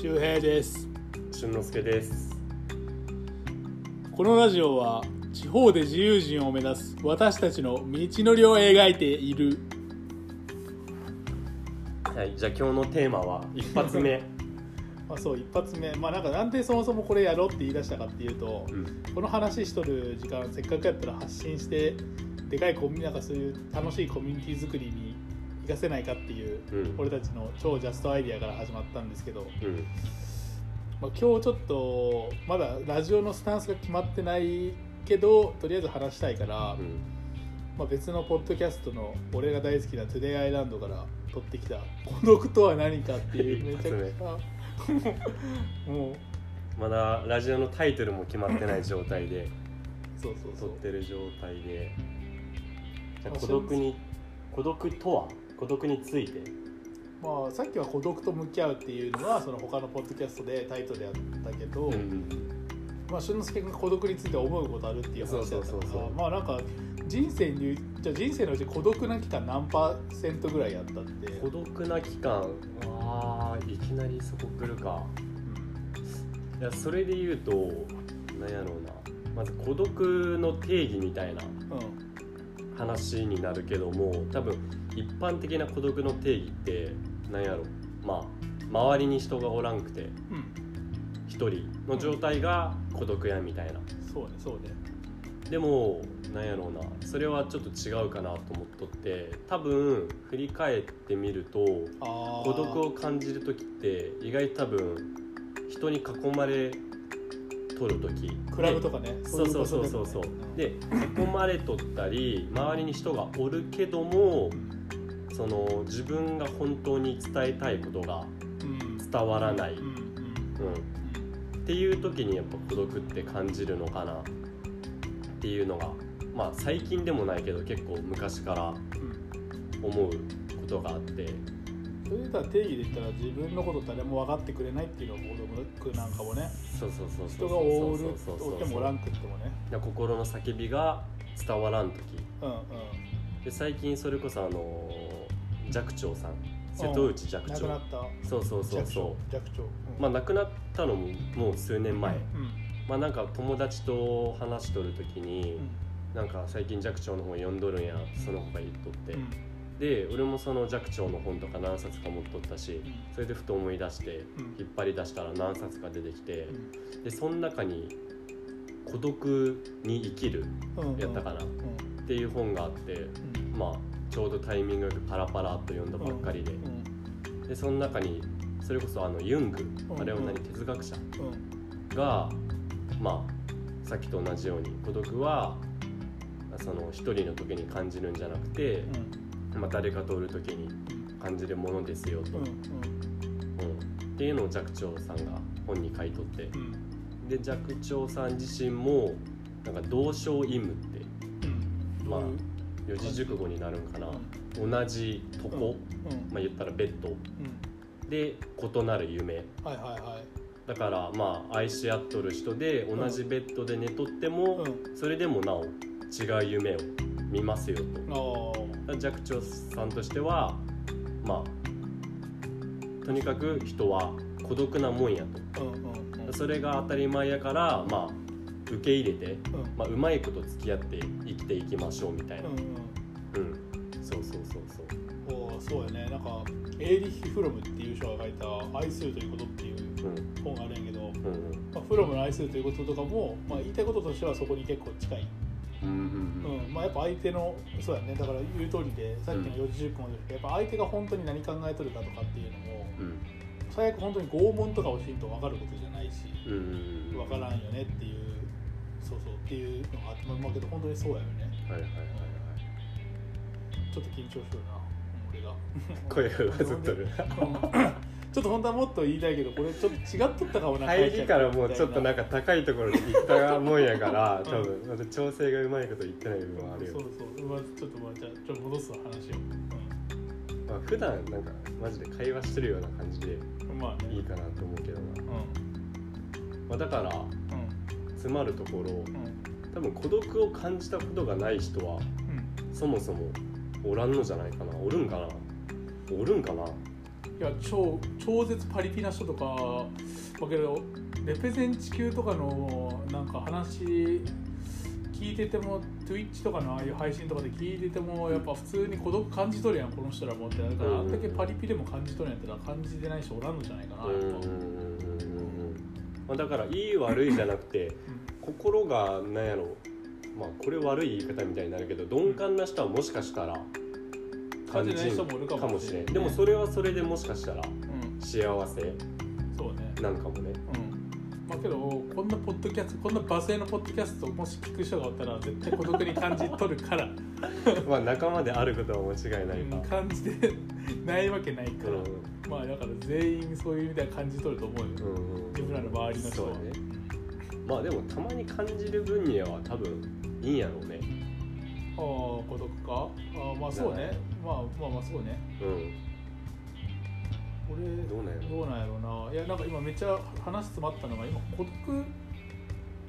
周平です。俊之介です。このラジオは地方で自由人を目指す私たちの道のりを描いている。はいじゃあ今日のテーマは 一発目、まあそう一発目。まあなんかなんでそもそもこれやろうって言い出したかっていうとうん。この話しとる時間せっかくやったら発信してでかいコミュニなんかそういう楽しいコミュニティ作りに活かせないかっていううん。俺たちの超ジャストアイディアから始まったんですけど、うん。まあ、今日ちょっとまだラジオのスタンスが決まってないけどとりあえず話したいから、うん。まあ、別のポッドキャストの俺が大好きな「トゥデイアイランド」から取ってきた「孤独とは何か」っていう め。ちゃくちゃもうまだラジオのタイトルも決まってない状態でそうそうそう。録ってる状態で。じゃ孤独に孤独とは？孤独について。まあさっきは孤独と向き合うっていうのはその他のポッドキャストでタイトルやったけど、うんまあ、俊之介君が孤独について思うことあるっていう話だったからそうそうそうそう。まあなんか人生にじゃあ人生のうち孤独な期間何パーセントぐらいやったって。孤独な期間あーいきなりそこ来るか。いやそれで言うとなんやろうな。まず孤独の定義みたいなうんうん。話になるけども多分一般的な孤独の定義ってなんやろ。まあ周りに人がおらんくてうん一人の状態が孤独やみたいな。そうねそうね。でもなんやろうな。それはちょっと違うかなと思っとって多分振り返ってみると孤独を感じる時って意外と多分人に囲まれとる時。クラブとかねそうそうそうそうそうで囲まれとったり周りに人がおるけどもその自分が本当に伝えたいことがうん。伝わらない、うんっていう時にやっぱ孤独って感じるのかな。っていうのがまあ最近でもないけど結構昔からうん思うことがあって。それで定義で言ったら自分のこと誰も分かってくれないっていうのが孤独なんかもね。そうそうそうそう人がおるおってもおらんくってもね。で心の叫びが伝わらん時。うんうん。で最近それこそあの寂聴さん。瀬戸内寂聴亡くなった。そうそうそう弱そ聴弱聴うまあ亡くなったのももう数年前。うん。まあなんか友達と話しとる時にうん。なんか最近寂聴の本読んどるんやその子が言っとって。うん。で俺もその寂聴の本とか何冊か持っとったしそれでふと思い出してうん。引っ張り出したら何冊か出てきてうん。でその中に「孤独に生きるうん」やったかなっうん。ていう本があってうん。まあちょうどタイミングよくパラパラっと読んだばっかりで。うん。でその中にそれこそあのユングうん。あれは何哲学者うんがまあさっきと同じように孤独はその一人の時に感じるんじゃなくて、まあ、誰かとおる時に感じるものですよと、うん。っていうのを寂聴さんが本に書いとって。うん。で寂聴さん自身もなんか同床異夢ってうん。まあ四字熟語になるんかな。うん。同じとこ、うん。まあ、言ったらベッド。うん。で異なる夢。はいはいはい。だからまあ愛し合っとる人で同じベッドで寝とっても、うん。それでもなお違う夢を見ますよと。寂聴さんとしてはまあとにかく人は孤独なもんやと。うんうんうん。それが当たり前やからまあ受け入れて、うん。まあ、うまいこと付き合って生きていきましょうみたいな。うんうん。うん、そうそうそうそう。おーそうやね。なんかエーリッヒ・フロムっていう人が書いた「愛するということ」っていううん。本があるんやけど、うんまあ、フロムの愛するということとかも、まあ、言いたいこととしてはそこに結構近い、うんうんうん。まあ、やっぱ相手のそうやね。だから言う通りでさっきの四字熟語もでやっぱ相手が本当に何考えとるかとかっていうのもうん。最悪本当に拷問とかをしんと分かることじゃないしうんうんうん。分からんよねっていうっていうのがあってまあまあけど本当にそうやよね。はいはいはいちょっと緊張しとるな俺が。は い声が上ずっとる。ちょっと本当はもっと言いたいけどこれちょっと違っとったかもな入りからもうちょっとなんかか高いところに行ったもんやから多分まだ調整がうまいこと言ってない部分はあるよ。そうそう、まあ、ちょっとまあじゃあちょっと戻すわ話を、まあ普段なんかマジで会話してるような感じでうん、まあね。いいかなと思うけどな、うまあ、だからんうん詰まるところうん。多分孤独を感じたことがない人はそもそもおらんのじゃないかな。おるんかな。おるんかな。いや超超絶パリピな人とかだけどレペゼン地球とかのなんか話聞いてても Twitch とかのああいう配信とかで聞いててもやっぱ普通に孤独感じ取るやんこの人らもってなるから、あんだけパリピでも感じ取るんやったら感じてない人おらんのじゃないかなやっぱ、まあ、だからいい悪いじゃなくて心がなんやろ。まあこれ悪い言い方みたいになるけど鈍感な人はもしかしたら感じない人もいるかもしれん、でもそれはそれでもしかしたらうん、幸せなんかもね。うん。まあけどこんなポッドキャストこんな罵声のポッドキャストをもし聞く人がおったら絶対孤独に感じ取るから、まあ仲間であることは間違いないうんか、感じてないわけないから、うまあだから全員そういう意味では感じ取ると思うよ、んうん周りの人はね。まあでもたまに感じる分には多分いいんやろうね。ああ孤独か？ああまあそうね。まあまあまあそうね。うん。俺どうなんやろどうなんやろうな。いやなんか今めっちゃ話詰まったのが今孤独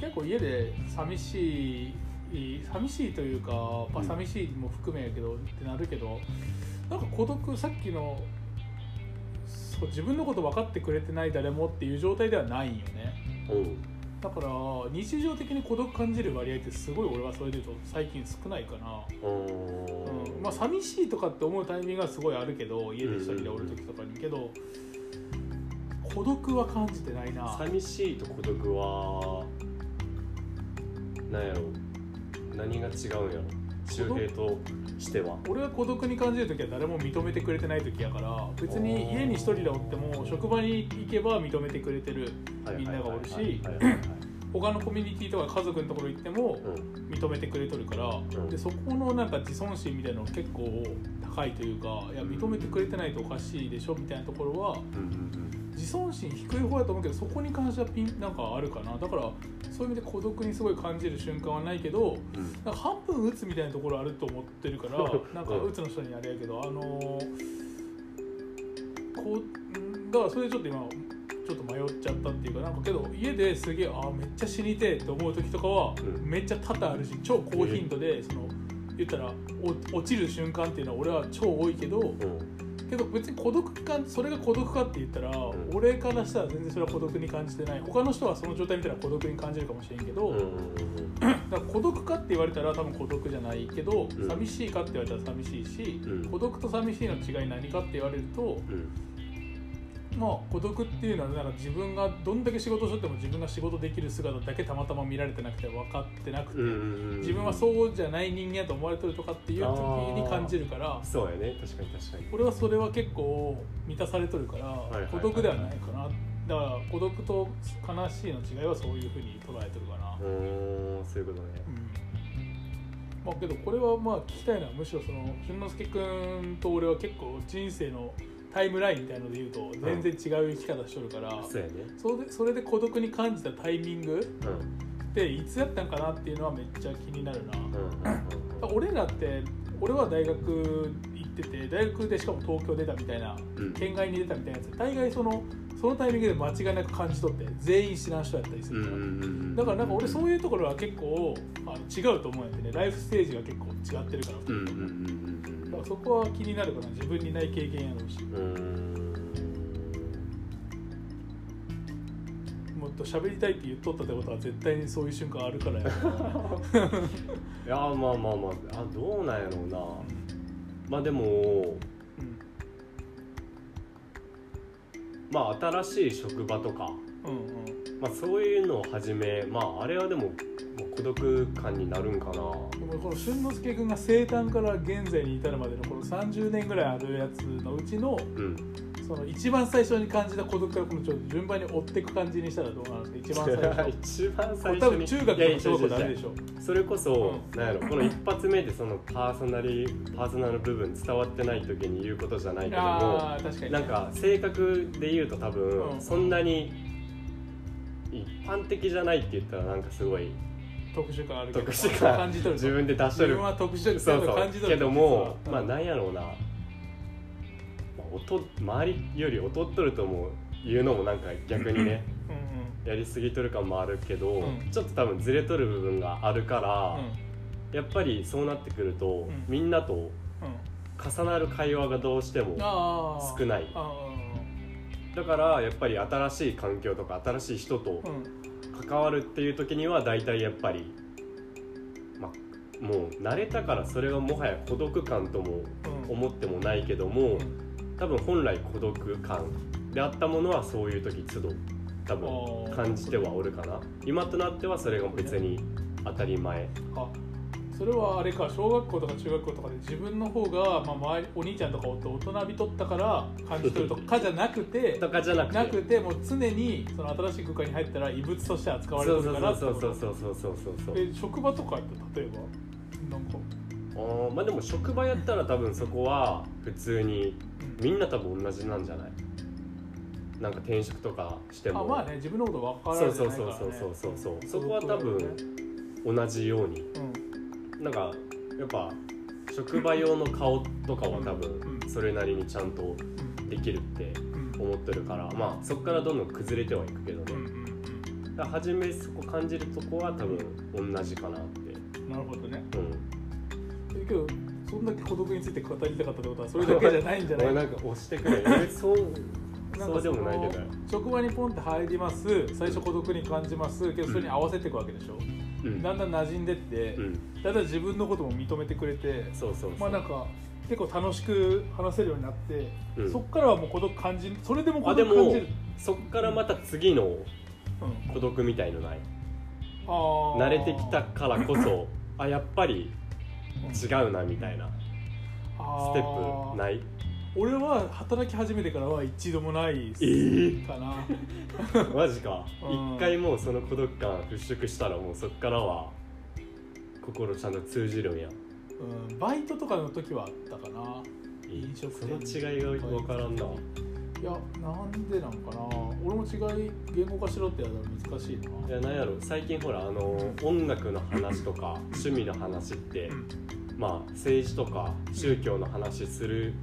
結構家で寂しい寂しいというか、まあ、うん。寂しいも含めやけど、ってなるけどなんか孤独さっきのそう自分のこと分かってくれてない誰もっていう状態ではないんよね。うんだから日常的に孤独感じる割合ってすごい俺はそれで言うと最近少ないかな、うん、まあ寂しいとかって思うタイミングはすごいあるけど家で一人でおる時とかにけど孤独は感じてないな。寂しいと孤独はなんやろ何が違うんやろ。周平としては。俺が孤独に感じる時は誰も認めてくれてない時やから別に家に一人でおっても職場に行けば認めてくれてるみんながおるし他のコミュニティとか家族のところ行ってもうん。認めてくれとるから、ん。でそこのなんか自尊心みたいなの結構高いというかいや認めてくれてないとおかしいでしょみたいなところはうんうん自尊心低い方だと思うけどそこに関してはピンなんかあるかな。だからそういう意味で孤独にすごい感じる瞬間はないけどうん。なんか半分打つみたいなところあると思ってるから なんか打つの人にあれやけどあのーこうんだからそれでちょっと今ちょっと迷っちゃったっていうかな。んかけど家ですげえあーめっちゃ死にてえって思う時とかはうん。めっちゃ多々あるし超高頻度でその言ったらお落ちる瞬間っていうのは俺は超多いけどうんけど別に孤独感それが孤独かって言ったら、ん。俺からしたら全然それは孤独に感じてない。他の人はその状態見たら孤独に感じるかもしれんけど、うん。だから孤独かって言われたら多分孤独じゃないけど、うん。寂しいかって言われたら寂しいし、うん。孤独と寂しいの違い何かって言われるとうんまあ孤独っていうのはなんか自分がどんだけ仕事しとっても自分が仕事できる姿だけたまたま見られてなくて分かってなくて、自分はそうじゃない人間やと思われてるとかっていう時に感じるからそうやね。確かに確かに。俺はそれは結構満たされとるから、孤独ではないかな。だから孤独と悲しいの違いはそういうふうに捉えてるかな、うーんそういうことね。うん。まあけどこれはまあ聞きたいのはむしろその俊之介君と俺は結構人生のタイムラインみたいので言うと全然違う生き方しとるから、そうやね。それでそれで孤独に感じたタイミングうん。っていつやったんかなっていうのはめっちゃ気になるな、うん。うん俺らって俺は大学行ってて大学でしかも東京出たみたいなうん。県外に出たみたいなやつ。大概そのそのタイミングで間違いなく感じ取って全員知らん人やったりすうんうるから、んうん。だからなんか俺そういうところは結構あの違うと思うんやってね。ライフステージが結構違ってるから2人とも、うんからそこは気になるかな。自分にない経験やろうしもっと喋りたいって言っとったってことは絶対にそういう瞬間あるからや。ろ いやまあまあまああ。どうなんやろうな。まあでもうんまあ新しい職場とか、うんうん。まあ、そういうのを始めまああれはでも孤独感になるんかなこの俊之介君が生誕から現在に至るまでのこの30年ぐらいあるやつのうちのうん。その一番最初に感じた孤独からこのちょっと順番に追っていく感じにしたらどうなんですか一番最初。一番こ最初多分中学いやいやとか小学校であ違う違うるでしょ。それこそ、うなんやろこの一発目でそのパーソナリパーソナル部分伝わってない時に言うことじゃないけども確かに。なんか性格で言うと多分、うん。そんなに一般的じゃないって言ったらなんかすごい特殊感あるけど特殊感。感じ取る自分で出しとる。自分は特殊そう感そう。けじ取るども、う。んまあなんやろうな、まあ、音周りより劣っとるとも言うのもなんか逆にねうんやりすぎとる感もあるけど、うん。ちょっと多分ずれとる部分があるから、やっぱりそうなってくると、ん。みんなとうん。重なる会話がどうしても少ない。あだからやっぱり新しい環境とか新しい人とーうん関わるっていう時には大体やっぱり、まあ、もう慣れたからそれはもはや孤独感ともうん。思ってもないけどもうん。多分本来孤独感であったものはそういう時都度多分感じてはおるかな。今となってはそれが別に当たり前。あそれはあれか小学校とか中学校とかで自分の方が、まあ、周りお兄ちゃんとか大人びとったから感じ取るとかじゃなくて とかじゃなくて。なくてもう常にその新しい空間に入ったら異物として扱われそうそうてるからそうそうそうそうそうそうそうで職場とかやったら例えばなんか、あーまあでも職場やったら多分そこは普通にみんな多分同じなんじゃないなんか転職とかしてもあまあね自分のこと分からないから、ね、そうそうそうそうそうそうそこは多分同じようにうんなんかやっぱ職場用の顔とかは多うん。分それなりにちゃんとできるってうん。思ってるからまあそこからどんどん崩れてはいくけどうんねうんだから初めそこ感じるとこは多分同じかなって。うんなるほどね。うん。けどそんだけ孤独について語りたかったってことはそれだけじゃないんじゃない？俺なんか押してくれ。えそうそうでもないけど。職場にポンって入ります。最初孤独に感じます。けどそれに合わせていくわけでしょ、うんだんだん馴染んでって、うん。だんだん自分のことも認めてくれてそうそうまあなんか結構楽しく話せるようになって、うん。そっからはもう孤独感じそれでも孤あでも独感じる。そっからまた次のうん、孤独みたいのない？慣れてきたからこそ あやっぱり違うなみたいな。ステップないい？俺は働き始めてからは一度もないえーかな、マジか。うん。一回もうその孤独感払拭したらもうそっからは心ちゃんと通じるんや。うん、バイトとかの時はあったかな。飲食そ店の違いが分からんな。いやなんでなんかな。俺も違い言語化しろってやったら難しいな。いやなんやろ。最近ほらあの音楽の話とか趣味の話ってまあ政治とか宗教の話する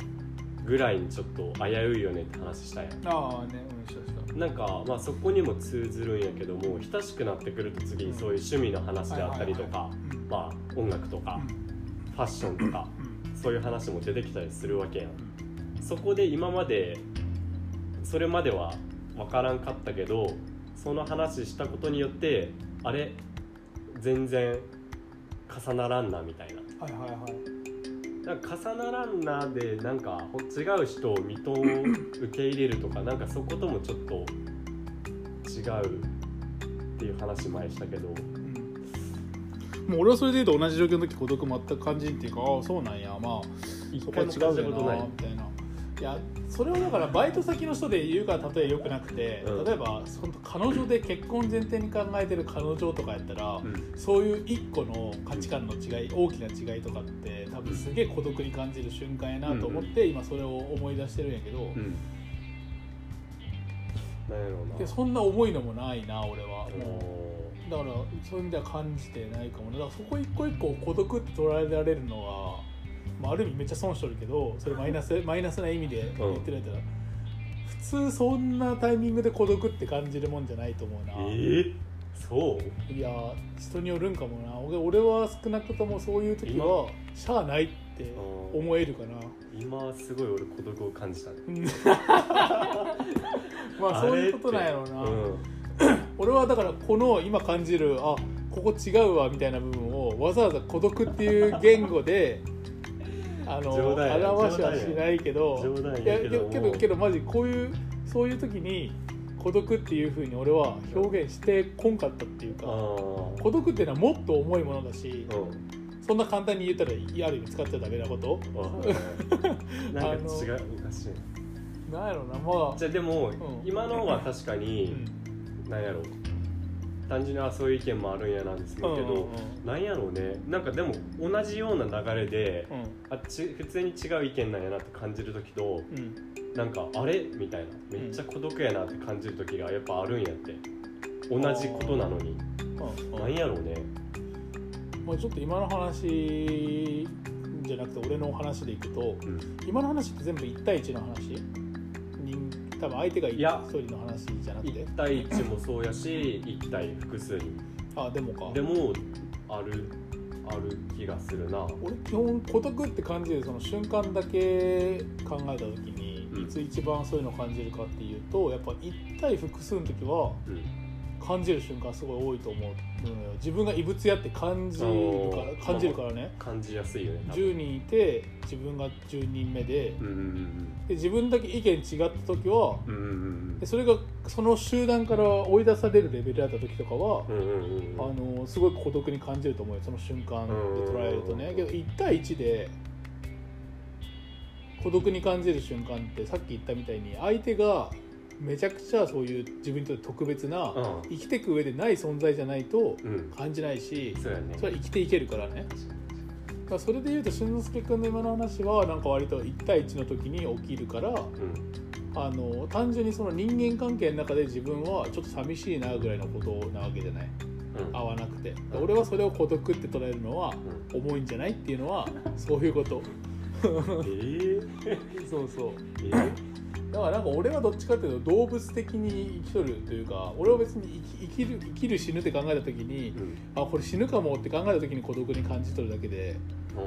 ぐらいにちょっと危ういよねって話したやん。ああねうんしたしたなんかまあそこにも通ずるんやけども親しくなってくると次にそういう趣味の話であったりとかうん。まあ音楽とかファッションとかうん。そういう話も出てきたりするわけやん。そこで今までそれまでは分からんかったけどその話したことによってあれ全然重ならんなみたいな。はいはいはいなんか重ならんなでなんかほ違う人を認受け入れるとか なんかそこともちょっと違うっていう話前したけど。うん。もう俺はそれで言うと同じ状況の時孤独全く感じんっていうかああそうなんや。まあそこは違うよなみたいないやそれはだからバイト先の人で言うから例えよくなくて、うん。例えば本当彼女で結婚前提に考えてる彼女とかやったら、うん。そういう一個の価値観の違い大きな違いとかって多分すげえ孤独に感じる瞬間やなと思って、今それを思い出してるんやけど、でそんな重いのもないな俺は、おだからそういう意味では感じてないかもねだからそこ一個一個孤独って捉えられるのは、まあ、ある意味めっちゃ損しとるけどそれマイナスマイナスな意味で言ってるやったら、普通そんなタイミングで孤独って感じるもんじゃないと思うな、えー、そう？いや人によるんかもな。俺俺は少なくともそういう時はしゃあないって思えるかな。今すごい俺孤独を感じたね。うん。まあそういうことなんやろうな、うん。俺はだからこの今感じるあここ違うわみたいな部分をわざわざ孤独っていう言語であの表しはしないけどいややけどもけどマジこういうそういう時に孤独っていうふうに俺は表現してこんかったっていうか孤独っていうのはもっと重いものだしうん。そんな簡単に言ったらある意味使っちゃダメなこと。うん なんか違うおかしい。なんやろうなまあ。じゃあでも、ん。今のは確かうに、ん。なんやろ。う単純にあそういう意見もあるんやなんですけど、うんうんうん。なんやろうね。なんかでも同じような流れで、うん。あち普通に違う意見なんやなって感じる時とうん。なんかあれ？みたいな。めっちゃ孤独やなって感じる時がやっぱあるんやって。同じことなのに。うん。なんやろうね。まあ、ちょっと今の話じゃなくて俺の話でいくとうん。今の話って全部1対1の話？人多分相手がいや1人の話じゃなくて。1対1もそうやし1対複数に。あでもか。でもあるある気がするな。俺基本孤独って感じるその瞬間だけ考えた時に、うん。いつ一番そういうのを感じるかっていうとやっぱ1対複数の時はうん感じる瞬間すごい多いと思うのよ。自分が異物やって感じるから感じるからね。感じやすいよね多分。10人いて自分が10人目でうんうんで自分だけ意見違った時はうんうんうんうん。でそれがその集団から追い出されるレベルだった時とかは、うんうんうんあのすごい孤独に感じると思うよその瞬間で捉えるとね。けど1対1で孤独に感じる瞬間ってさっき言ったみたいに相手がめちゃくちゃそういう自分にとって特別なうん。生きていく上でない存在じゃないとうん。感じないしそうやね。それは生きていけるからね。だそれでいうと俊之介君の今の話はなんか割と1対1の時に起きるからうん。あの単純にその人間関係の中で自分はちょっと寂しいなぐらいのことなわけじゃない。うん。合わなくて。で俺はそれを孤独って捉えるのはうん。重いんじゃないっていうのはそういうこと。えー、そうそう。えー、だからなんか俺はどっちかっていうと動物的に生きとるというか俺は別に生き生きる生きる死ぬって考えた時にうん。あこれ死ぬかもって考えた時に孤独に感じとるだけで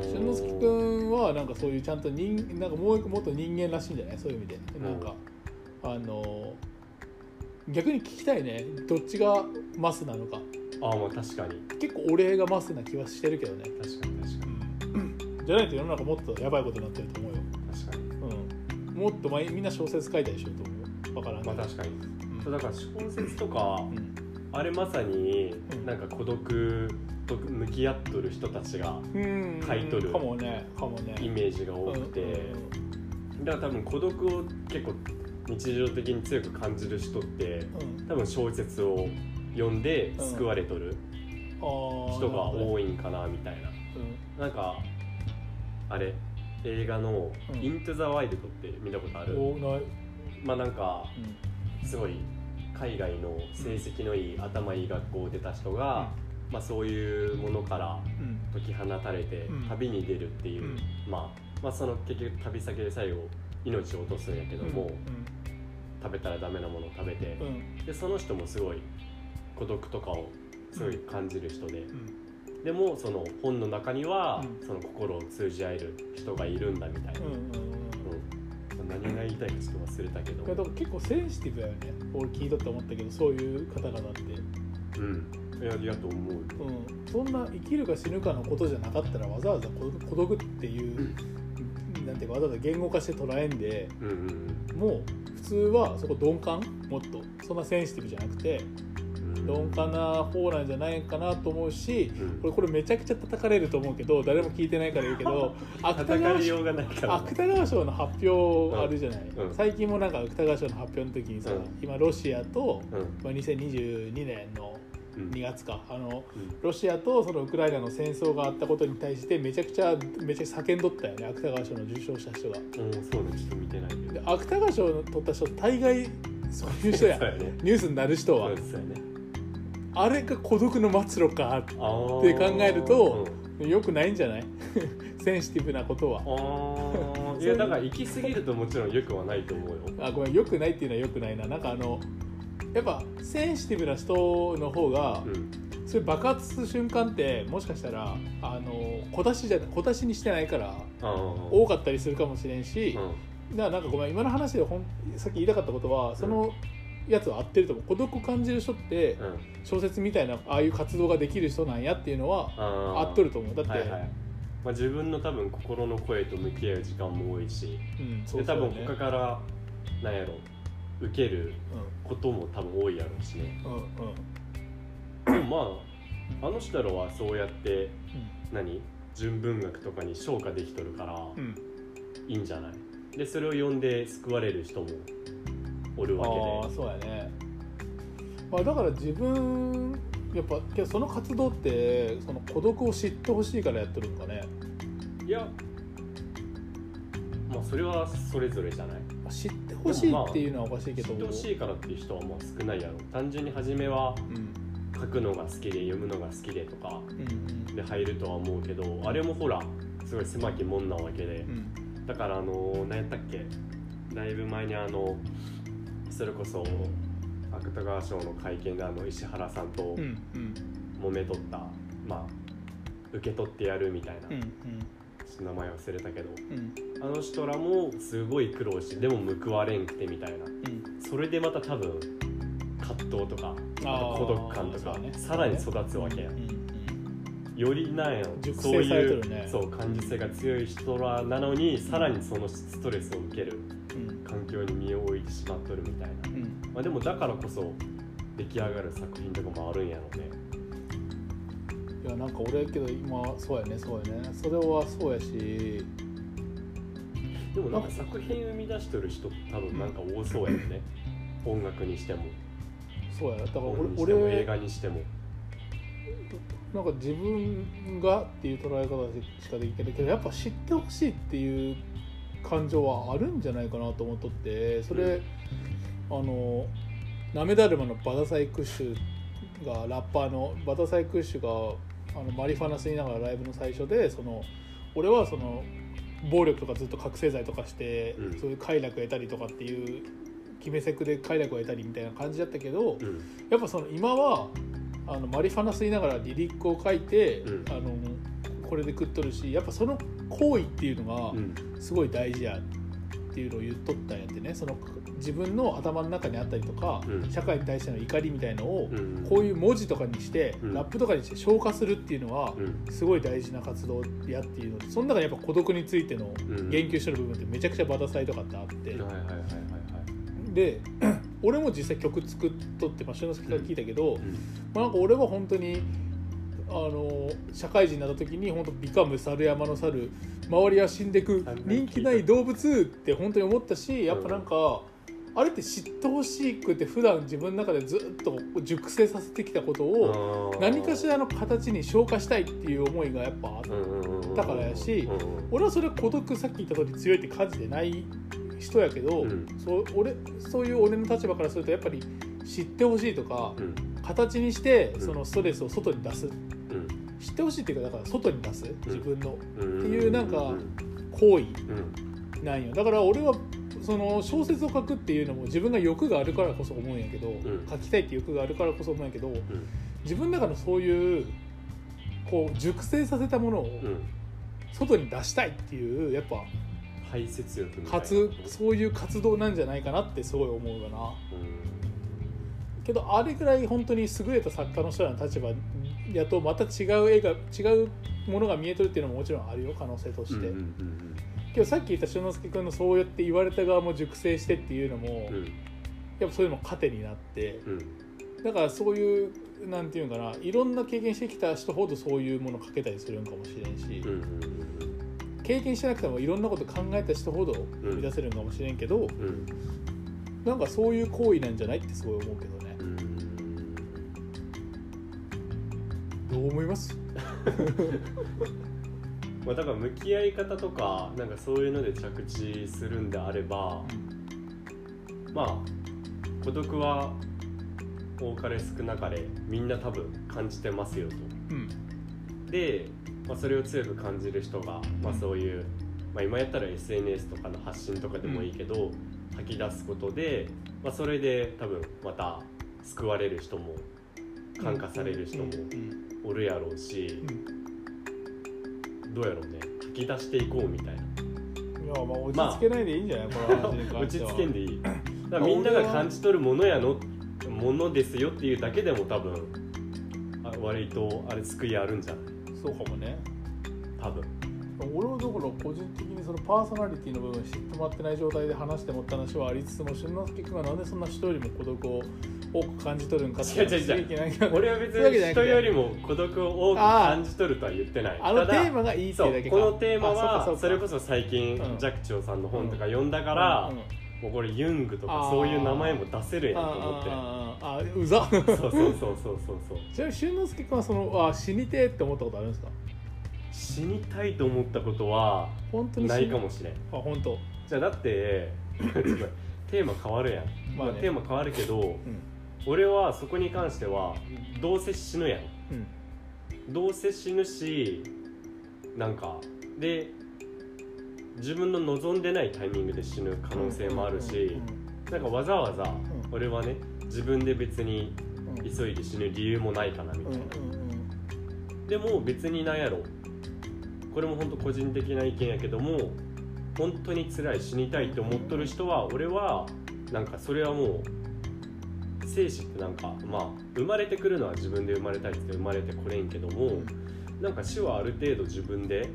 俊之介ん君はなんかそういうちゃんと人なんかもう一個もっと人間らしいんじゃない？そういう意味で。なんかあの逆に聞きたいね。どっちがマスなのか。あまあ確かに。結構俺がマスな気はしてるけどね。確かに確かに。じゃないと世の中もっとやばいことになってると思うよ、確かに。うん、もっと毎みんな小説書いたりしようと思うわからんまあ確かに。うん。そうだから小説とかうん。あれまさにうん。なんか孤独と向き合っとる人たちがうん。書いとるかもねかもね。イメージが多くて。だから多分孤独を結構日常的に強く感じる人って多分小説を読んでうん。救われとる人がい、多いんかなみたいな。うん。なんかあれ？映画の「うん。イントゥ・ザ・ワイルド」って見たことある、まあなんかうん。すごい海外の成績のいい、頭いい学校を出た人が、まあ、そういうものからうん。解き放たれてうん。旅に出るっていう、うん。まあ、まあその結局旅先で最後命を落とすんやけども、食べたらダメなものを食べてでその人もすごい孤独とかをすごい感じる人で、うんでもその本の中には、うん。その心を通じ合える人がいるんだみたいな、うんうんうんうん。何が言いたいかちょっと忘れたけど、けど結構センシティブだよね。俺聞いとって思ったけどそういう方々って、うん、いやいやと思ううん、そんな生きるか死ぬかのことじゃなかったらわざわざ孤 孤独っていう、なんていうかわざわざ言語化して捉えんでうんうんもう普通はそこ鈍感？もっと。そんなセンシティブじゃなくてうん鈍感な方なんじゃないかなと思うしうん。これこれめちゃくちゃ叩かれると思うけど誰も聞いてないから言うけど 芥川賞の発表あるじゃない、うん。最近もなんか芥川賞の発表の時にさ、うん。今ロシアと、うん。まあ、2022年のうん。2月かあのうん。ロシアとそのウクライナの戦争があったことに対してめちゃくちゃめちゃ叫んどったよね芥川賞の受賞した人が。うんそうねちょっと見てないけ芥川賞を取った人大概そういう人やね。ニュースになる人は。そうですよねあれが孤独の末路かって考えるとうんよくないんじゃない？センシティブなことは。いやだから行き過ぎるともちろんよくはないと思うよ。あごめんよくないっていうのはよくないな。なんかあのやっぱセンシティブな人の方が、うん。それ爆発する瞬間ってもしかしたらあの小出しじゃ小出しにしてないから多かったりするかもしれんし、うん。だからなんかごめん今の話でほんさっき言いたかったことはそのやつは合ってると思う。孤独を感じる人ってうん。小説みたいなああいう活動ができる人なんやっていうのは合っとると思う。だって、はいはい。まあ、自分の多分心の声と向き合う時間も多いしうん、そうで多分他からなんやろ受けることも多分多いやろうし。ねうんうん。うんでもまああの人らはそうやって何？純文学とかに昇華できとるからいいんじゃない？でそれを読んで救われる人もおるあわあそうやね、まあ、だから自分やっぱその活動ってその孤独を知ってほしいからやってるのかね。けでいやまあそれはそれぞれじゃない。まあ知ってほしいっていうのはおかしいけど。知ってほしいからっていう人はもう少ないやろ。単純に初めはうん。書くのが好きで読むのが好きでとかで入るとは思うけどあれもほらすごい狭き門なわけで。うん。だからあの何やったっけ？だいぶ前にあのそれこそ芥川賞の会見であの石原さんとうんうん。揉めとった、まあ受け取ってやるみたいな、うんちょっと名前忘れたけどうんあの人らもすごい苦労してでも報われんくてみたいな。うん。それでまた多分葛藤とか孤独感とか、ね。さらに育つわけや。んうんうん。よりなんやそういうそう感受性が強い人らなのにさらにそのストレスを受ける。うん環境に身を置いてしまっとるみたいな、うん。まあ、でもだからこそ出来上がる作品とかもあるんやろうね。いやなんか俺けど今そうやねそうやね。それはそうやし。でもなんか作品生み出してる人多分なんか多そうやよね、音楽にしても。そうや。だから俺俺映画にしても。なんか自分がっていう捉え方しかできない。けどやっぱ知ってほしいっていう感情はあるんじゃないかなと思っとってそれ、あのなめだるまのバタサイクッシュがラッパーのバタサイクッシュがあのマリファナ吸いながらライブの最初でその俺はその暴力とかずっと覚醒剤とかして、うん。そういう快楽を得たりとかっていう決めセクで快楽を得たりみたいな感じだったけど、うん。やっぱその今はあのマリファナ吸いながらリリックを書いて、うん。あのこれで食っとるしやっぱその行為っていうのうん。がすごい大事やっていうのを言っとったんやってね。その自分の頭の中にあったりとか、うん。社会に対しての怒りみたいのを、うん。こういう文字とかにして、うん。ラップとかにして消化するっていうのは、うん。すごい大事な活動やっていうの。その中にやっぱ孤独についてのうん。言及してる部分ってめちゃくちゃバタサイとかってあって。で 俺も実際曲作っとって、まあ、俊之介から聞いたけど、うん。まあ、なんか俺は本当にあの社会人になった時に本当ビカム猿山の猿周りは死んでくあ人気ない動物って本当に思ったしやっぱなんか、あれって知ってほしくて普段自分の中でずっと熟成させてきたことを何かしらの形に消化したいっていう思いがやっぱあって、だからやし俺はそれ孤独さっき言った通り強いって感じてない人やけど、うん。そう俺そういう俺の立場からするとやっぱり知ってほしいとか、うん。形にしてうん。そのストレスを外に出す、うん知ってほしいっていうかだから外に出す？自分の。うん。っていうなんかうん。行為。うん。なんよ。だから俺はその小説を書くっていうのも自分が欲があるからこそ思うんやけど、ん。書きたいって欲があるからこそ思うんやけどうん。自分の中のそういうこう熟成させたものをうん。外に出したいっていうやっぱ排泄欲みたいな。活そういう活動なんじゃないかなってすごい思うかなけどあれぐらい本当に優れた作家の人らの立場やとまた違う絵が違うものが見えとるっていうのももちろんあるよ可能性として、うんうんうんけどさっき言った俊之介君のそうやって言われた側も熟成してっていうのも、うん。やっぱそういうのも糧になって。うん。だからそういうなんていうんかないろんな経験してきた人ほどそういうもの書けたりするんかもしれんし、うんうん。経験してなくてもいろんなこと考えた人ほど生み出せるんかもしれんけど、うん。うん。なんかそういう行為なんじゃないってすごい思うけどねどう思います？まあだから向き合い方とかなんかそういうので着地するんであればまあ孤独は多かれ少なかれみんな多分感じてますよと。うん。で、まあ、それを強く感じる人が、まあ、そういう、まあ、今やったら SNS とかの発信とかでもいいけど、吐き出すことで、まあ、それで多分また救われる人も感化される人もおるやろうし、どうやろうね。吐き出していこうみたいな。うんいやまあ落ち着けないでいいんじゃない、この話に関落ちしては。着けんでいい。だからみんなが感じ取るものやのものですよっていうだけでも多分あ割とあれ救いあるんじゃないそうかもね。多分。俺はだから個人的にそのパーソナリティの部分知ってもらってない状態で話してもった話はありつつも俊之介君がなんでそんな人よりも孤独を多く感じ取るんかって違う俺は別に人よりも孤独を多く感じ取るとは言ってない。あのテーマがいいってそいうだけか。うこのテーマあはそれこそ最近、うん。寂聴さんの本とか読んだから、うん。うん。もうこれユングとかそういう名前も出せるやんと思って。ああうざそうそうそうそうそうそう。ちなみに俊之介君はそのあ死にてえって思ったことあるんですか？死にたいと思ったことはないかもしれん。あ本当。じゃあだって テーマ変わるやん、まあね。まあテーマ変わるけどうん俺はそこに関してはどうせ死ぬやん。うん。どうせ死ぬしなんかで自分の望んでないタイミングで死ぬ可能性もあるしなんかわざわざん。俺はね自分で別に急いで死ぬ理由もないかなみたいな。でも別になんやろ。これも本当個人的な意見やけども本当に辛い死にたいって思っとる人は俺はなんかそれはもう生死ってなんかまあ生まれてくるのは自分で生まれたいって生まれてこれんけどもなんか死はある程度自分で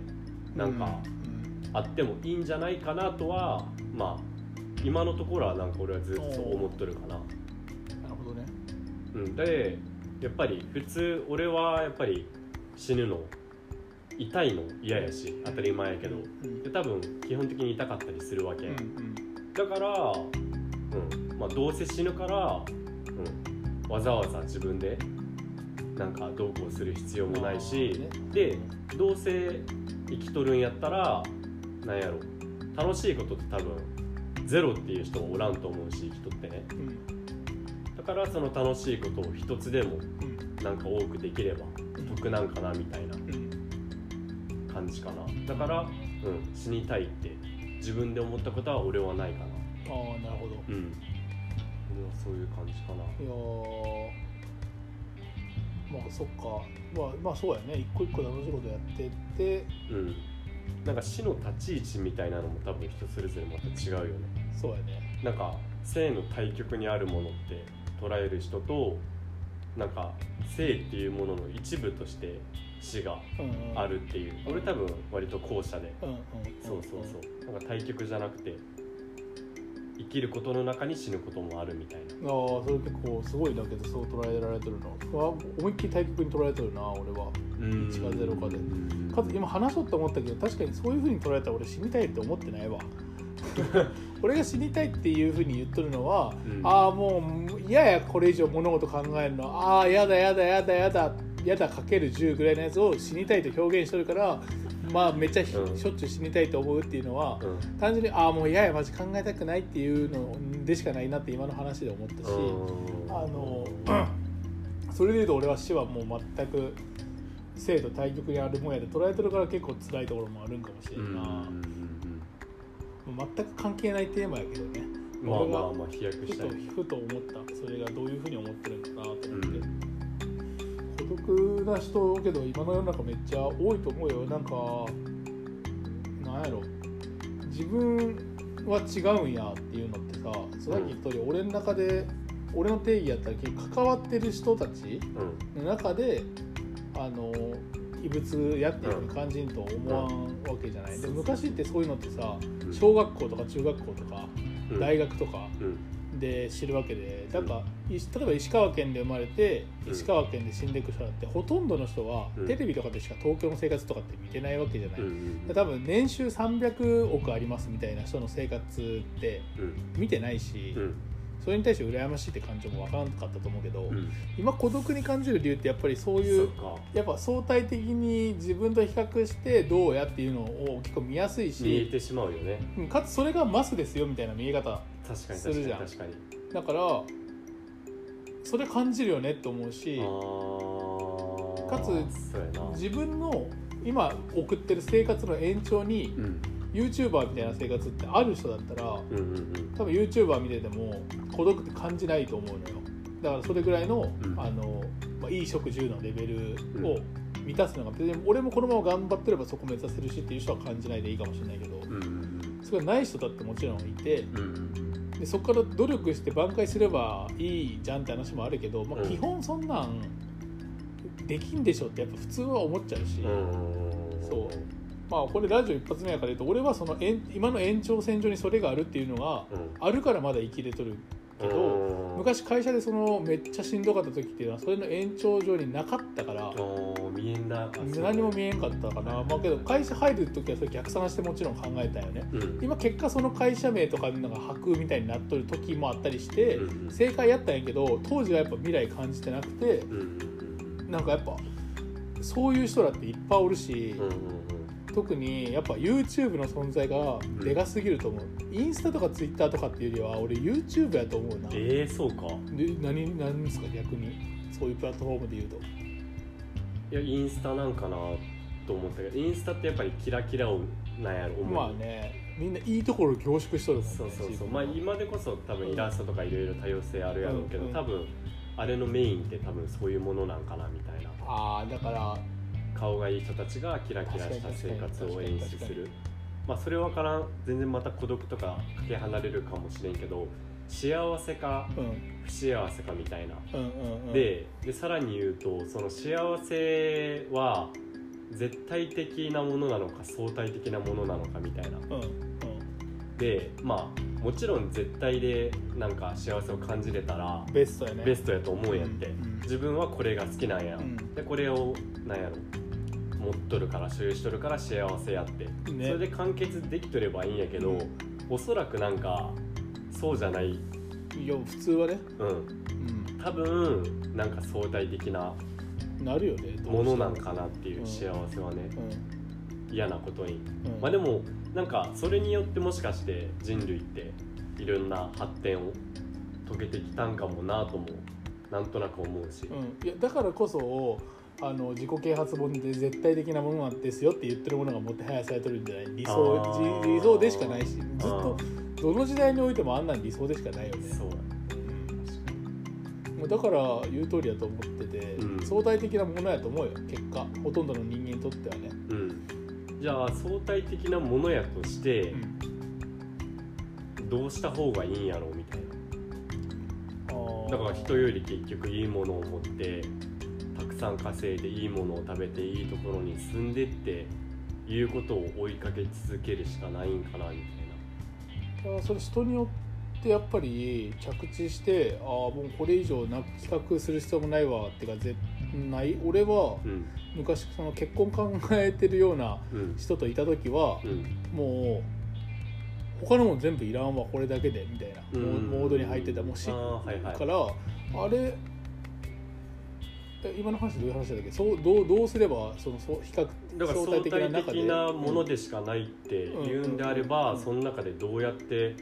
なんかあってもいいんじゃないかなとはまあ今のところはなんか俺はずっと思っとるかな。なるほどね。うん、でやっぱり普通俺はやっぱり死ぬの痛いの嫌やし当たり前やけど。うん。で多分基本的に痛かったりするわけ、だから、うん。まあ、どうせ死ぬから、うん、わざわざ自分でなんかどうこうする必要もないし、でどうせ生きとるんやったらなんやろ。楽しいことって多分ゼロっていう人はおらんと思うし生きとってね。うん。だからその楽しいことを一つでもうん。なんか多くできれば得なんかなみたいなうん。感じかな。だから、うん、死にたいって自分で思ったことは俺はないかな。ああなるほど。うん。俺はそういう感じかな。いやー。まあそっか。まあまあそうやね。一個一個楽しいことやってって。うん。なんか死の立ち位置みたいなのも多分人それぞれまた違うよね。そうやね。なんか生の対極にあるものって捉える人となんか生っていうものの一部として死がうんうん。あるっていう。俺多分割と後者で。うんうん。そうそうそう。なんか対極じゃなくて生きることの中に死ぬこともあるみたいな。ああそれ結構すごいだけどそう捉えられてるの。わ思いっきり対極に捉えてるな俺は。1か0かで。かつ今話そうと思ったけど確かにそういうふうに捉えたら俺死にたいって思ってないわ。俺が死にたいっていうふうに言っとるのは、うん。ああもう嫌やこれ以上物事考えるの。ああやだやだやだやだ。やだかける10ぐらいのやつを死にたいと表現しとるからまあめっちゃしょっちゅう死にたいと思うっていうのは、うん。単純にああもう嫌やマジ考えたくないっていうのでしかないなって今の話で思ったし、あの それでいうと俺は死はもう全く生と対極にあるもんやで捉えてるから結構辛いところもあるんかもしれうんんな、全く関係ないテーマやけどね。うんまあまあまあ飛躍ふしたりとふと思った。それがどういうふうに思ってるのかなと思って、うん孤独な人けど今の世の中めっちゃ多いと思うよ。なんかなんやろ。自分は違うんやっていうのってささっき言った通り俺の中で俺の定義やったら関わってる人たちうん。の中であの異物やっていうふうに感じんと思わんわけじゃない、でうん昔ってそういうのってさうん。小学校とか中学校とかうん。大学とかうんで知るわけでなんかい例えば石川県で生まれてうん。石川県で死んでいく人だってほとんどの人はうん。テレビとかでしか東京の生活とかって見てないわけじゃない、うん多分年収300億ありますみたいな人の生活ってうん。見てないし、うんそれに対して羨ましいって感情も分からなかったと思うけど、うん。今孤独に感じる理由ってやっぱりそういうやっぱ相対的に自分と比較してどうやっていうのを結構見やすい見えしてしまうよね。うんかつそれがマスですよみたいな見え方確かにするじゃん。確かにだからそれ感じるよねって思うしかつ自分の今送ってる生活の延長にうん YouTuber みたいな生活ってある人だったらうんうん多分 YouTuber 見てても孤独って感じないと思うのよ。だからそれぐらいの,、うん。あのまあ、いい食住のレベルを満たすのが別に俺もこのまま頑張ってればそこ目指せるしっていう人は感じないでいいかもしれないけどうんうんうん。それがない人だってもちろんいてうんうんでそこから努力して挽回すればいいじゃんって話もあるけど、まあ、うん。基本そんなんできんでしょってやっぱ普通は思っちゃうし、うん。そうまあこれラジオ一発目やから言うと俺はその延今の延長線上にそれがあるっていうのがうん。あるからまだ生きれとるけどうん。昔会社でそのめっちゃしんどかった時っていうのはそれの延長上になかったから見えんだあそう何も見えんかったかな。まあけど会社入る時はそれ逆算してもちろん考えたよね。うん。今結果その会社名とかなんか白空みたいになっとる時もあったりして正解やったんやけど当時はやっぱ未来感じてなくてうんうんなんかやっぱそういう人だっていっぱいおるし、うんうん特にやっぱ YouTube の存在がでかすぎると思う、インスタとか Twitter とかっていうよりは俺 YouTube やと思うな。でえー、そうか。何何ですか逆に？そういうプラットフォームで言うと。いやインスタなんかなと思ったけどインスタってやっぱりキラキラをなんやろ思う。まあね。みんないいところ凝縮しとるもんねそうそうそう。まあ今でこそ多分イラストとかいろいろ多様性あるやろうけど、うん。うん多分あれのメインって多分そういうものなんかなみたいな。ああだから顔がいい人たちがキラキラした生活を演出する。まあそれはからん。全然また孤独とかかけ離れるかもしれんけど幸せかうん。不幸せかみたいな。ででさらに言うとその幸せは絶対的なものなのか相対的なものなのかみたいな。うんうんでまあもちろん絶対でなんか幸せを感じれたらベストやね。ベストやと思うんやって、うん自分はこれが好きなんや、うん。でこれをなんやろ持っとるから所有しとるから幸せやって、ね。それで完結できとればいいんやけど、うん。おそらくなんかそうじゃない。いや普通はね。うん。多分なんか相対的なうんなるよねものなんかなっていううん。幸せはね、うん嫌なことに。うん。まあでもなんかそれによってもしかして人類っていろんな発展を遂げてきたんかもなともなんとなく思うし、うん、いやだからこそあの自己啓発本で絶対的なものなんですよって言ってるものがもてはやされてるんじゃない？理あ想理想でしかないしずっあとどの時代においてもあんなん理想でしかないよね。そう。もうだから言う通りだと思ってて、うん。相対的なものやと思うよ。結果ほとんどの人間にとってはね、うんじゃあ相対的なものやとしてどうした方がいいんやろうみたいな。だから人より結局いいものを持ってたくさん稼いでいいものを食べていいところに住んでっていうことを追いかけ続けるしかないんかなみたいな。だからそれ人によってやっぱり着地してああもうこれ以上な比較する必要もないわってかぜない。俺はうん昔その結婚考えてるようなうん。人といた時はうん。もう他のもん全部いらんわこれだけでみたいな、うん。モモードに入ってたもう知っあーはいはい。からあれえ今の話どういう話だっけ？そうどうどうすればそのそう比較だから相対的なものででしかないって言うんであれば、うん。その中でどうやって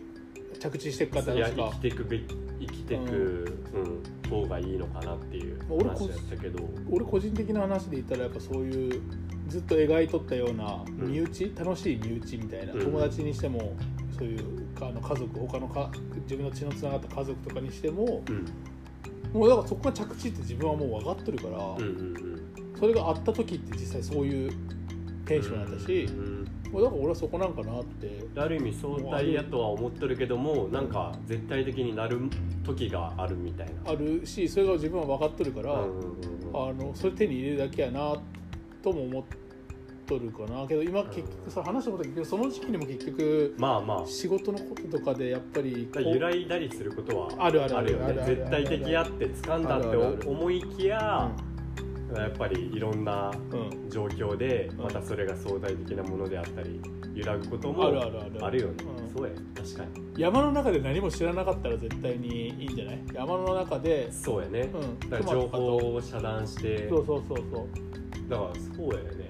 着地していくかって話か。生きていくべき生きていく、うん方がいいのかなっていう話だったけど、俺個人的な話で言ったらやっぱそういうずっと描いとったようなうん。身内、楽しい身内みたいな、うん。友達にしてもそういうあの家族他のか自分の血のつながった家族とかにしてもうん。もうだからそこが着地って自分はもう分かってるから、うんうんそれがあった時って実際そういうテンションだったし、うんもうだから俺はそこなんかなって。ある意味相対やとは思ってるけどもなんか絶対的になる時があるみたいな。あるしそれが自分は分かっとるから、あのそれ手に入れるだけやなとも思っとるかな。けど今結局さ話したこと結局その時期にも結局まあまあ。仕事のこととかでやっぱり揺らいだりすることはあるあるあるよね絶対的やって掴んだって思いきややっぱりいろんな状況でうん。またそれが相対的なものであったり揺らぐこともあるあるあるある。よね。うん。そうや。確かに。山の中で何も知らなかったら絶対にいいんじゃない？山の中で、そうやね。うん、だから情報を遮断して。そうそうそうそう。だからそうやね。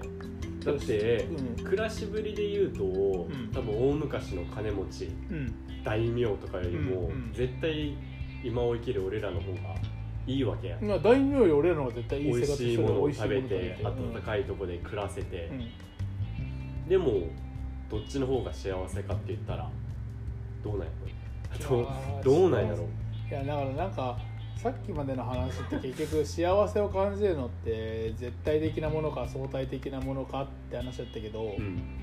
だってうん。暮らしぶりで言うとん。多分大昔の金持ちうん。大名とかよりも絶対今を生きる俺らの方がいいわけや。まあ大名より俺らの方が絶対いい美味生活してるしいものを食べてもの食べて。暖かいとこで暮らせて。でもどっちの方が幸せかって言ったらどうなんやろどうどうなんやろいやだからなんかさっきまでの話って結局幸せを感じるのって絶対的なものか相対的なものかって話だったけど、うん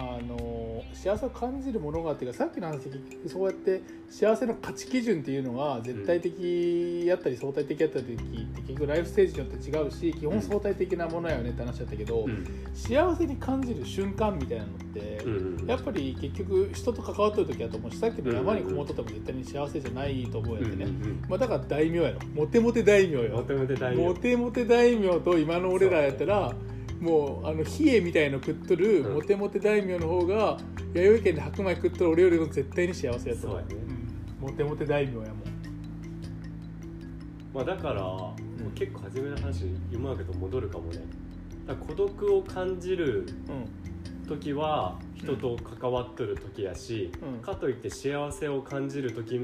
あの幸せを感じるものがっていうかさっきの話でそうやって幸せの価値基準っていうのが絶対的やったり相対的やったりって結局ライフステージによって違うし基本相対的なものやよねって話だったけど、うん。幸せに感じる瞬間みたいなのって、うんやっぱり結局人と関わってる時だと思うしさっきの山にこもっとっても絶対に幸せじゃないと思うんやってね、うんうん。まあ、だから大名やろモテモテ大名よ。モテモテ大名。モテモテ大名と今の俺らやったらもうあの冷えみたいの食っとるうん。モテモテ大名の方が弥生県で白米食っとる俺よりも絶対に幸せやと。思うそうやね。うん。モテモテ大名やもん。まあだから、もう結構初めの話今だけど戻るかもね。だから孤独を感じるう時は人と関わっとる時やし、うん。かといって幸せを感じる時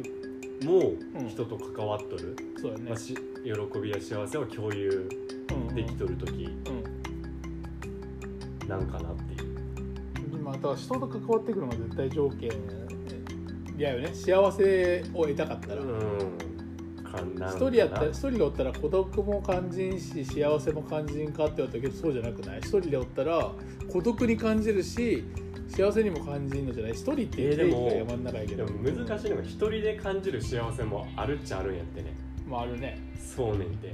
もうん。人と関わっとる、んそうやね。まあ、し喜びや幸せを共有うん。できとる時。うんなんかなっていう、うんまあだから人と関わっていくのが絶対条件やよね。幸せを得たかったら、うん、一人やったから一人でおったら孤独も感じんし幸せも感じんかって言われたけどそうじゃなくない？一人でおったら孤独に感じるし幸せにも感じんのじゃない？一人っていう定義が山の中やけど。でも難しいのが一人で感じる幸せもあるっちゃあるんやってね。まああるね。そうねんて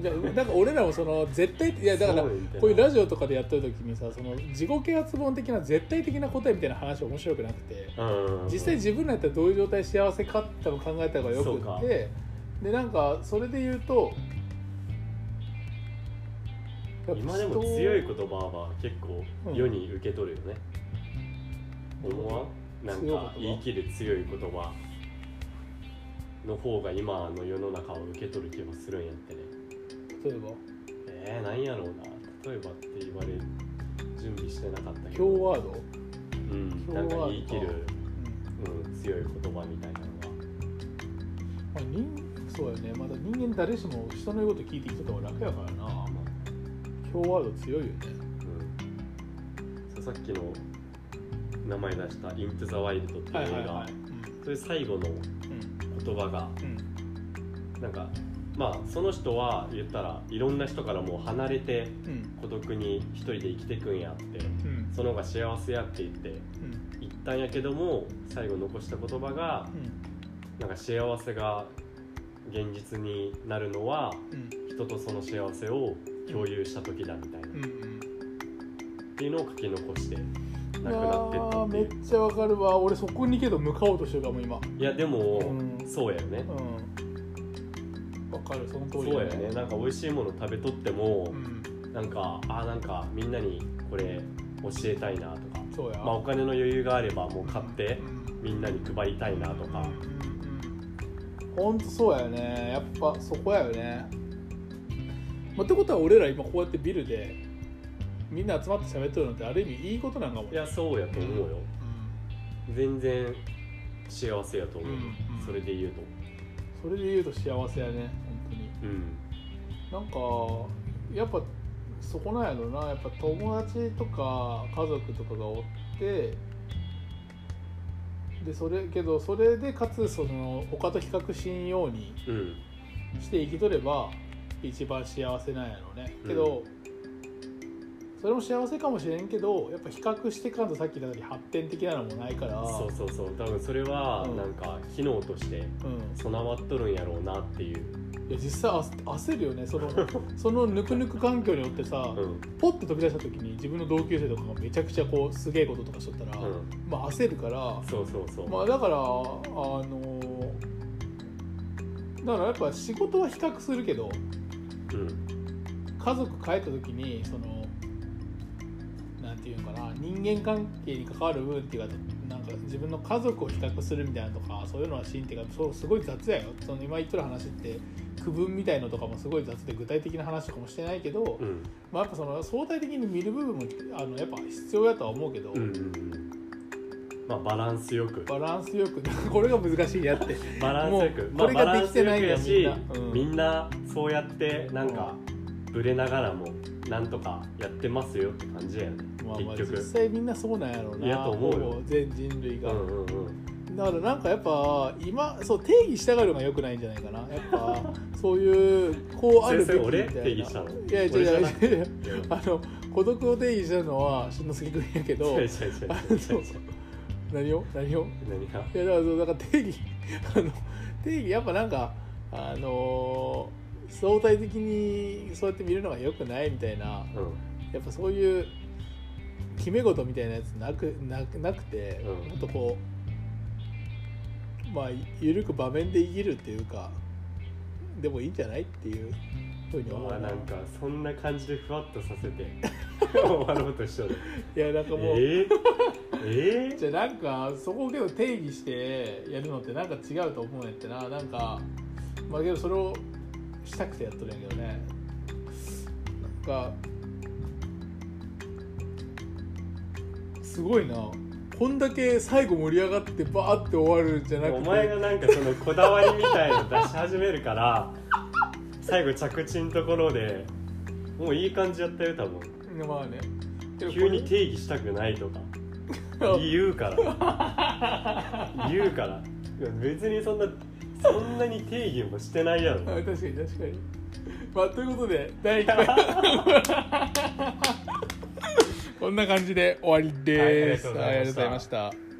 だだから俺らもその絶対いやだからこういうラジオとかでやってる時にさその自己啓発本的な絶対的な答えみたいな話面白くなくてうん。実際自分らやったらどういう状態幸せかって多分考えた方がよくってでなんかそれで言うと今でも人強い言葉は結構世に受け取るよね、思わん？なんか言い切る強い言葉の方が今の世の中を受け取る気がするんやってね例えば。えー、何やろうな。例えばって言われ準備してなかったけど。強ワード、うん、強なんか言い切る、うん。うん、強い言葉みたいなのがまあ、人そうやね。まだ人間誰しも人の言うこと聞いてきてた方が楽やからな。強ワード強いよね。うん、さっきの名前出した「イントゥ・ザ・ワイルド」っていう映画、それ最後のうん。言葉がうん。なんかまあその人は言ったらいろんな人からもう離れてうん。孤独に一人で生きてくんやってうん。その方が幸せやって言ってうん。言ったんやけども最後残した言葉がなんか幸せが現実になるのはうん。人とその幸せを共有した時だみたいな、うんうん。っていうのを書き残して亡くなってったーめっちゃわかるわ。俺そこにけど向かおうとしてるかも今。いやでも、うん。そうやよね、うん。わかるその通りそうやね。なんか美味しいもの食べとってもう、ん。なんかあなんかみんなにこれ教えたいなとか、そうや。まあ、お金の余裕があればもう買ってうん。みんなに配りたいなとか、ほんとそうやよね。やっぱそこやよね、まあ、ってことは俺ら今こうやってビルでみんな集まって喋ってるのってある意味いいことなんかもいやそうやと思うよ、全然幸せやと思う、うんうん。それで言うと。それで言うと幸せやねうん。なんかやっぱそこなんやろな。やっぱ友達とか家族とかがおってでそれけどそれでかつその他と比較しんようにうん。して生きとれば一番幸せなんやろうね。けど、それも幸せかもしれんけどやっぱ比較してかんとさっき言ったように発展的なのもないから。そうそうそう。多分それはうん。なんか機能としてうん、備わっとるんやろうなっていう、いや実際焦焦るよね。その そのぬくぬく環境によってさ、うん。ポッと飛び出した時に自分の同級生とかがめちゃくちゃこうすげえこととかしとったら、うん、まあ焦るからそうそうそう、まあだからあのだからやっぱ仕事は比較するけどうん。家族帰った時にそのなんていうのかな人間関係に関わる部分っていうかなんか自分の家族を比較するみたいなのとかそういうのはシーンっていうかそうすごい雑やよ。その今言ってる話って区分みたいのとかもすごい雑で具体的な話とかもしてないけど、うん。まあ、やっぱその相対的に見る部分もあのやっぱ必要やとは思うけど、うんうんうん。まあバランスよく。バランスよく これが難しいやって。バランスよく。これができてないやしみんな。うん。みんなそうやってなんかブレながらもなんとかやってますよって感じやよね、まあまあ結局。実際みんなそうなんやろうな。いやと思うよ。全人類が、うんうんうんだからなんかやっぱ今そう定義したがるのがよくないんじゃないかな。やっぱそういうこうあるべきみたいな。定義したの？いや 違う違う。あの孤独を定義したのはしのすけ君やけど何を？何を？何が？いやだからそうだから定義あの定義やっぱなんかあの相対的にそうやって見るのがよくないみたいなうん。やっぱそういう決め事みたいなやつなくなくなくて、うん。もっとこうまあ緩く場面で生きるっていうかでもいいんじゃないっていうふうに思うな。まあなんかそんな感じでふわっとさせて 終わろうとしとる。いやなんかもう、えー、えー、じゃあなんかそこをけど定義してやるのってなんか違うと思うんやってな。なんかまあけどそれをしたくてやっとるんやけどね。なんかすごいなこんだけ最後盛り上がってバーって終わるんじゃなくて。お前がなんかそのこだわりみたいの出し始めるから最後着地のところでもういい感じやったよ多分。まあね。急に定義したくないとか。言うから。言うから。別にそんなそんなに定義もしてないやろ。あ確かに確かに。まあということで第1回 こんな感じで終わりです、はいありがとうございました。ありがとうございました